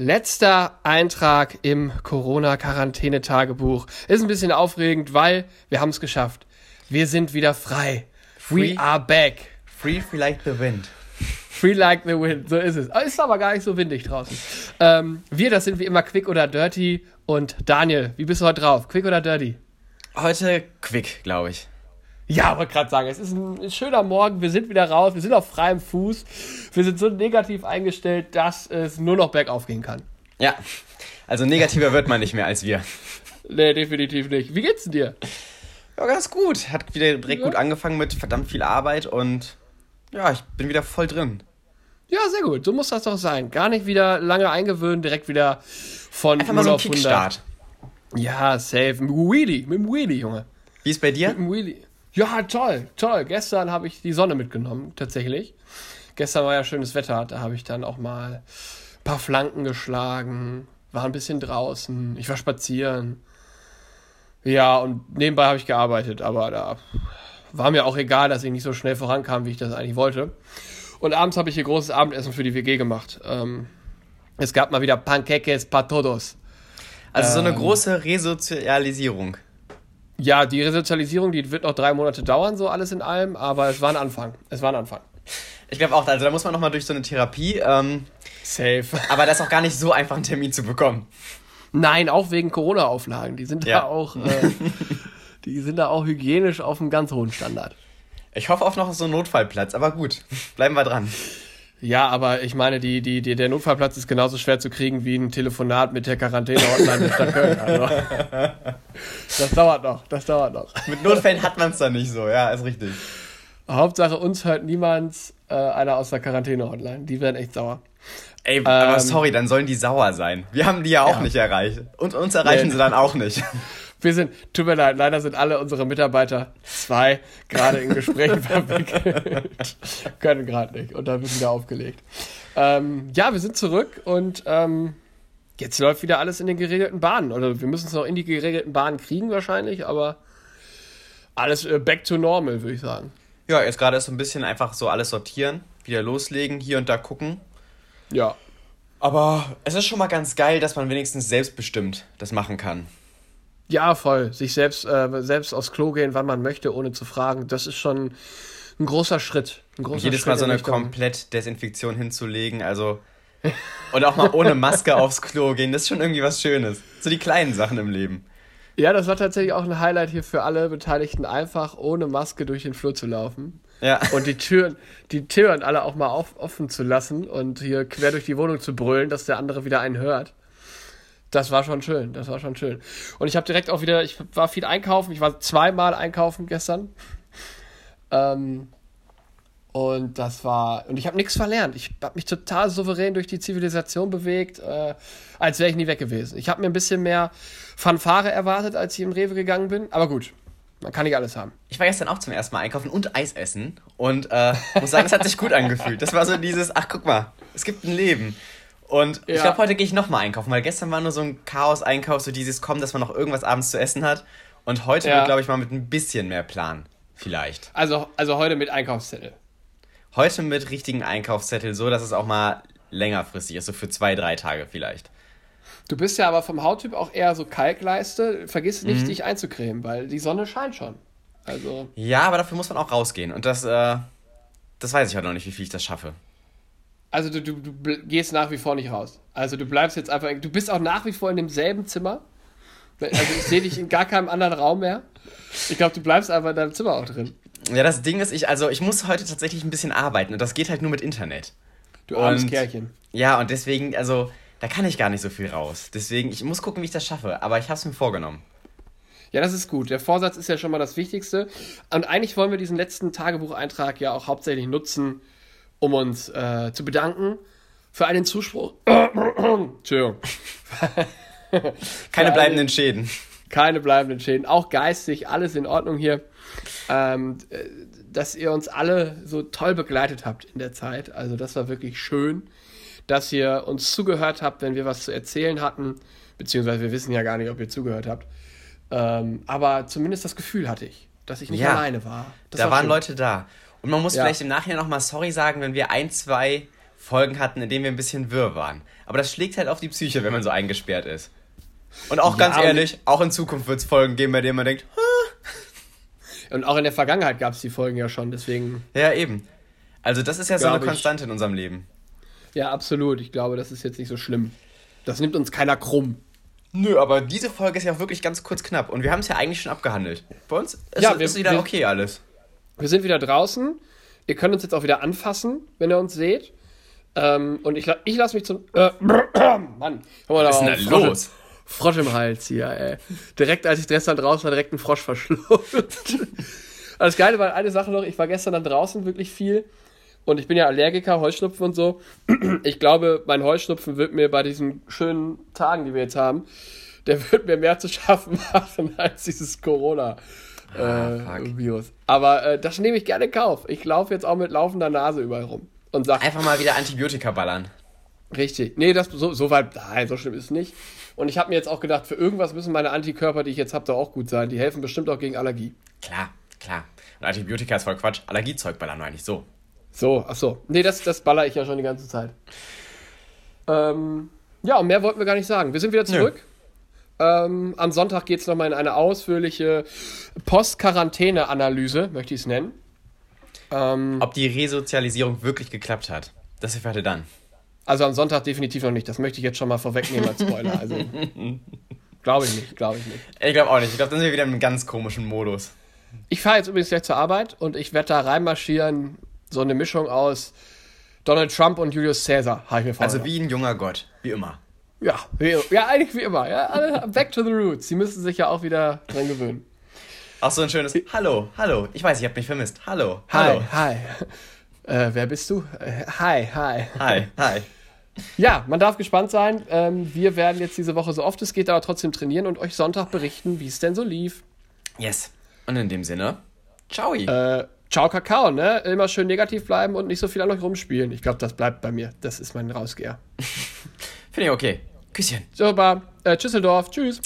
Letzter Eintrag im Corona-Quarantäne-Tagebuch. Ist ein bisschen aufregend, weil wir haben es geschafft. Wir sind wieder frei. Free. We are back. Free, free like the wind. Free like the wind, so ist es. Ist aber gar nicht so windig draußen. Ähm, wir, das sind wie immer Quick oder Dirty. Und Daniel, wie bist du heute drauf? Quick oder Dirty? Heute quick, glaube ich. Ja, wollte gerade sagen, es ist ein schöner Morgen, wir sind wieder raus, wir sind auf freiem Fuß, wir sind so negativ eingestellt, dass es nur noch bergauf gehen kann. Ja, also negativer wird man nicht mehr als wir. Nee, definitiv nicht. Wie geht's denn dir? Ja, ganz gut. Hat wieder direkt ja. gut angefangen mit verdammt viel Arbeit und ja, ich bin wieder voll drin. Ja, sehr gut. So muss das doch sein. Gar nicht wieder lange eingewöhnen, direkt wieder von Einfach mal so ein Kickstart. Ja, safe. Mit dem Wheelie, mit dem Wheelie, Junge. Wie ist bei dir? Mit dem Wheelie. Ja, toll, toll. Gestern habe ich die Sonne mitgenommen, tatsächlich. Gestern war ja schönes Wetter, da habe ich dann auch mal ein paar Flanken geschlagen, war ein bisschen draußen, ich war spazieren. Ja, und nebenbei habe ich gearbeitet, aber da war mir auch egal, dass ich nicht so schnell vorankam, wie ich das eigentlich wollte. Und abends habe ich hier großes Abendessen für die WG gemacht. Ähm, es gab mal wieder Panqueques para todos. Also so eine ähm, große Resozialisierung. Ja, die Resozialisierung, die wird noch drei Monate dauern, so alles in allem, aber es war ein Anfang. Es war ein Anfang. Ich glaube auch, also da muss man nochmal durch so eine Therapie. Ähm, Safe. Aber das ist auch gar nicht so einfach, einen Termin zu bekommen. Nein, auch wegen Corona-Auflagen. Die sind ja. da auch, äh, die sind da auch hygienisch auf einem ganz hohen Standard. Ich hoffe auf noch so einen Notfallplatz, aber gut, bleiben wir dran. Ja, aber ich meine, die, die, die, der Notfallplatz ist genauso schwer zu kriegen wie ein Telefonat mit der Quarantäne-Hotline der Stadt Köln. Also, das dauert noch, das dauert noch. Mit Notfällen hat man es dann nicht so, ja, ist richtig. Hauptsache, uns hört niemand äh, einer aus der Quarantäne-Hotline. Die werden echt sauer. Ey, ähm, aber sorry, dann sollen die sauer sein. Wir haben die ja auch ja. nicht erreicht. Und uns erreichen nee. sie dann auch nicht. Wir sind, tut mir leid, leider sind alle unsere Mitarbeiter, zwei, gerade in Gesprächen verwickelt. Können gerade nicht. Und da wird wieder aufgelegt. Ähm, ja, wir sind zurück und ähm, jetzt läuft wieder alles in den geregelten Bahnen. Oder wir müssen es noch in die geregelten Bahnen kriegen wahrscheinlich, aber alles äh, back to normal, würde ich sagen. Ja, jetzt gerade ist so ein bisschen einfach so alles sortieren, wieder loslegen, hier und da gucken. Ja. Aber es ist schon mal ganz geil, dass man wenigstens selbstbestimmt das machen kann. Ja, voll. Sich selbst, äh, selbst aufs Klo gehen, wann man möchte, ohne zu fragen. Das ist schon ein großer Schritt. Ein großer Jedes Schritt Mal so eine komplett Desinfektion hinzulegen, also. Und auch mal ohne Maske aufs Klo gehen, das ist schon irgendwie was Schönes. So die kleinen Sachen im Leben. Ja, das war tatsächlich auch ein Highlight hier für alle Beteiligten, einfach ohne Maske durch den Flur zu laufen. Ja. Und die Türen, die Türen alle auch mal auf, offen zu lassen und hier quer durch die Wohnung zu brüllen, dass der andere wieder einen hört. Das war schon schön, das war schon schön. Und ich habe direkt auch wieder, ich war viel einkaufen, ich war zweimal einkaufen gestern. Ähm, und das war, und ich habe nichts verlernt. Ich habe mich total souverän durch die Zivilisation bewegt, äh, als wäre ich nie weg gewesen. Ich habe mir ein bisschen mehr Fanfare erwartet, als ich im Rewe gegangen bin, aber gut, man kann nicht alles haben. Ich war gestern auch zum ersten Mal einkaufen und Eis essen und äh, muss sagen, es hat sich gut angefühlt. Das war so dieses, ach guck mal, es gibt ein Leben. Und ja. ich glaube, heute gehe ich nochmal einkaufen, weil gestern war nur so ein Chaos-Einkauf, so dieses Kommen, dass man noch irgendwas abends zu essen hat. Und heute ja. wird, glaube ich, mal mit ein bisschen mehr Plan. Vielleicht. Also, also heute mit Einkaufszettel. Heute mit richtigen Einkaufszettel, so dass es auch mal längerfristig ist, so für zwei, drei Tage vielleicht. Du bist ja aber vom Hauttyp auch eher so Kalkleiste. Vergiss nicht, mhm. dich einzucremen, weil die Sonne scheint schon. Also. Ja, aber dafür muss man auch rausgehen. Und das, äh, das weiß ich heute noch nicht, wie viel ich das schaffe. Also du, du, du gehst nach wie vor nicht raus. Also du bleibst jetzt einfach, du bist auch nach wie vor in demselben Zimmer. Also ich sehe dich in gar keinem anderen Raum mehr. Ich glaube, du bleibst einfach in deinem Zimmer auch drin. Ja, das Ding ist, ich, also ich muss heute tatsächlich ein bisschen arbeiten und das geht halt nur mit Internet. Du armes und, Kerlchen. Ja, und deswegen, also, da kann ich gar nicht so viel raus. Deswegen, ich muss gucken, wie ich das schaffe. Aber ich habe es mir vorgenommen. Ja, das ist gut. Der Vorsatz ist ja schon mal das Wichtigste. Und eigentlich wollen wir diesen letzten Tagebucheintrag ja auch hauptsächlich nutzen, um uns äh, zu bedanken für einen Zuspruch. Entschuldigung. Keine bleibenden Schäden. Keine bleibenden Schäden. Auch geistig, alles in Ordnung hier. Ähm, äh, dass ihr uns alle so toll begleitet habt in der Zeit. Also das war wirklich schön, dass ihr uns zugehört habt, wenn wir was zu erzählen hatten. Beziehungsweise wir wissen ja gar nicht, ob ihr zugehört habt. Ähm, aber zumindest das Gefühl hatte ich, dass ich nicht ja, alleine war. Das da war waren schön. Leute da. Und man muss ja. vielleicht im Nachhinein nochmal sorry sagen, wenn wir ein, zwei Folgen hatten, in denen wir ein bisschen wirr waren. Aber das schlägt halt auf die Psyche, wenn man so eingesperrt ist. Und auch ja, ganz ehrlich, auch in Zukunft wird es Folgen geben, bei denen man denkt, Hah. Und auch in der Vergangenheit gab es die Folgen ja schon, deswegen. Ja, eben. Also, das ist ja so eine Konstante ich, in unserem Leben. Ja, absolut. Ich glaube, das ist jetzt nicht so schlimm. Das nimmt uns keiner krumm. Nö, aber diese Folge ist ja auch wirklich ganz kurz knapp und wir haben es ja eigentlich schon abgehandelt. Bei uns ist, ja, wir, ist wieder wir, okay alles. Wir sind wieder draußen. Ihr könnt uns jetzt auch wieder anfassen, wenn ihr uns seht. Ähm, und ich, ich lasse mich zum. Äh, Mann, Was ist denn da los? Frosch im Hals hier, ey. Direkt als ich gestern draußen war, direkt ein Frosch verschluckt. das Geile war eine Sache noch, ich war gestern dann draußen wirklich viel und ich bin ja Allergiker, Heuschnupfen und so. Ich glaube, mein Heuschnupfen wird mir bei diesen schönen Tagen, die wir jetzt haben, der wird mir mehr zu schaffen machen als dieses Corona-Virus. Ah, äh, Aber äh, das nehme ich gerne in Kauf. Ich laufe jetzt auch mit laufender Nase überall rum. Und sag, Einfach mal wieder Antibiotika ballern. Richtig. Nee, das, so, so weit, nein, so schlimm ist es nicht. Und ich habe mir jetzt auch gedacht, für irgendwas müssen meine Antikörper, die ich jetzt habe, da auch gut sein. Die helfen bestimmt auch gegen Allergie. Klar, klar. Und Antibiotika ist voll Quatsch. Allergiezeug ballern eigentlich so. So, ach so. Nee, das, das baller ich ja schon die ganze Zeit. Ähm, ja, und mehr wollten wir gar nicht sagen. Wir sind wieder zurück. Ähm, am Sonntag geht es nochmal in eine ausführliche Post-Quarantäne-Analyse, möchte ich es nennen. Ähm, Ob die Resozialisierung wirklich geklappt hat, das erfahrt ihr dann. Also am Sonntag definitiv noch nicht. Das möchte ich jetzt schon mal vorwegnehmen als Spoiler. Also, glaube ich nicht, glaube ich nicht. Ich glaube auch nicht. Ich glaube, dann sind wir wieder in einem ganz komischen Modus. Ich fahre jetzt übrigens gleich zur Arbeit und ich werde da reinmarschieren so eine Mischung aus Donald Trump und Julius Caesar, habe ich mir vorgestellt. Also wie ein junger Gott, wie immer. Ja, ja, eigentlich wie immer. Ja, back to the roots. Sie müssen sich ja auch wieder dran gewöhnen. Auch so ein schönes Hallo, hallo. Ich weiß, ich habe mich vermisst. Hallo, hallo. Hi, hi. Äh, wer bist du? Äh, hi, hi. Hi, hi. Ja, man darf gespannt sein. Ähm, wir werden jetzt diese Woche so oft es geht, aber trotzdem trainieren und euch Sonntag berichten, wie es denn so lief. Yes. Und in dem Sinne, ciao. Äh, Ciao Kakao, ne? Immer schön negativ bleiben und nicht so viel an euch rumspielen. Ich glaube, das bleibt bei mir. Das ist mein Rausgeher. Finde ich okay. Küsschen. Super. Äh, Tschüsseldorf. Tschüss.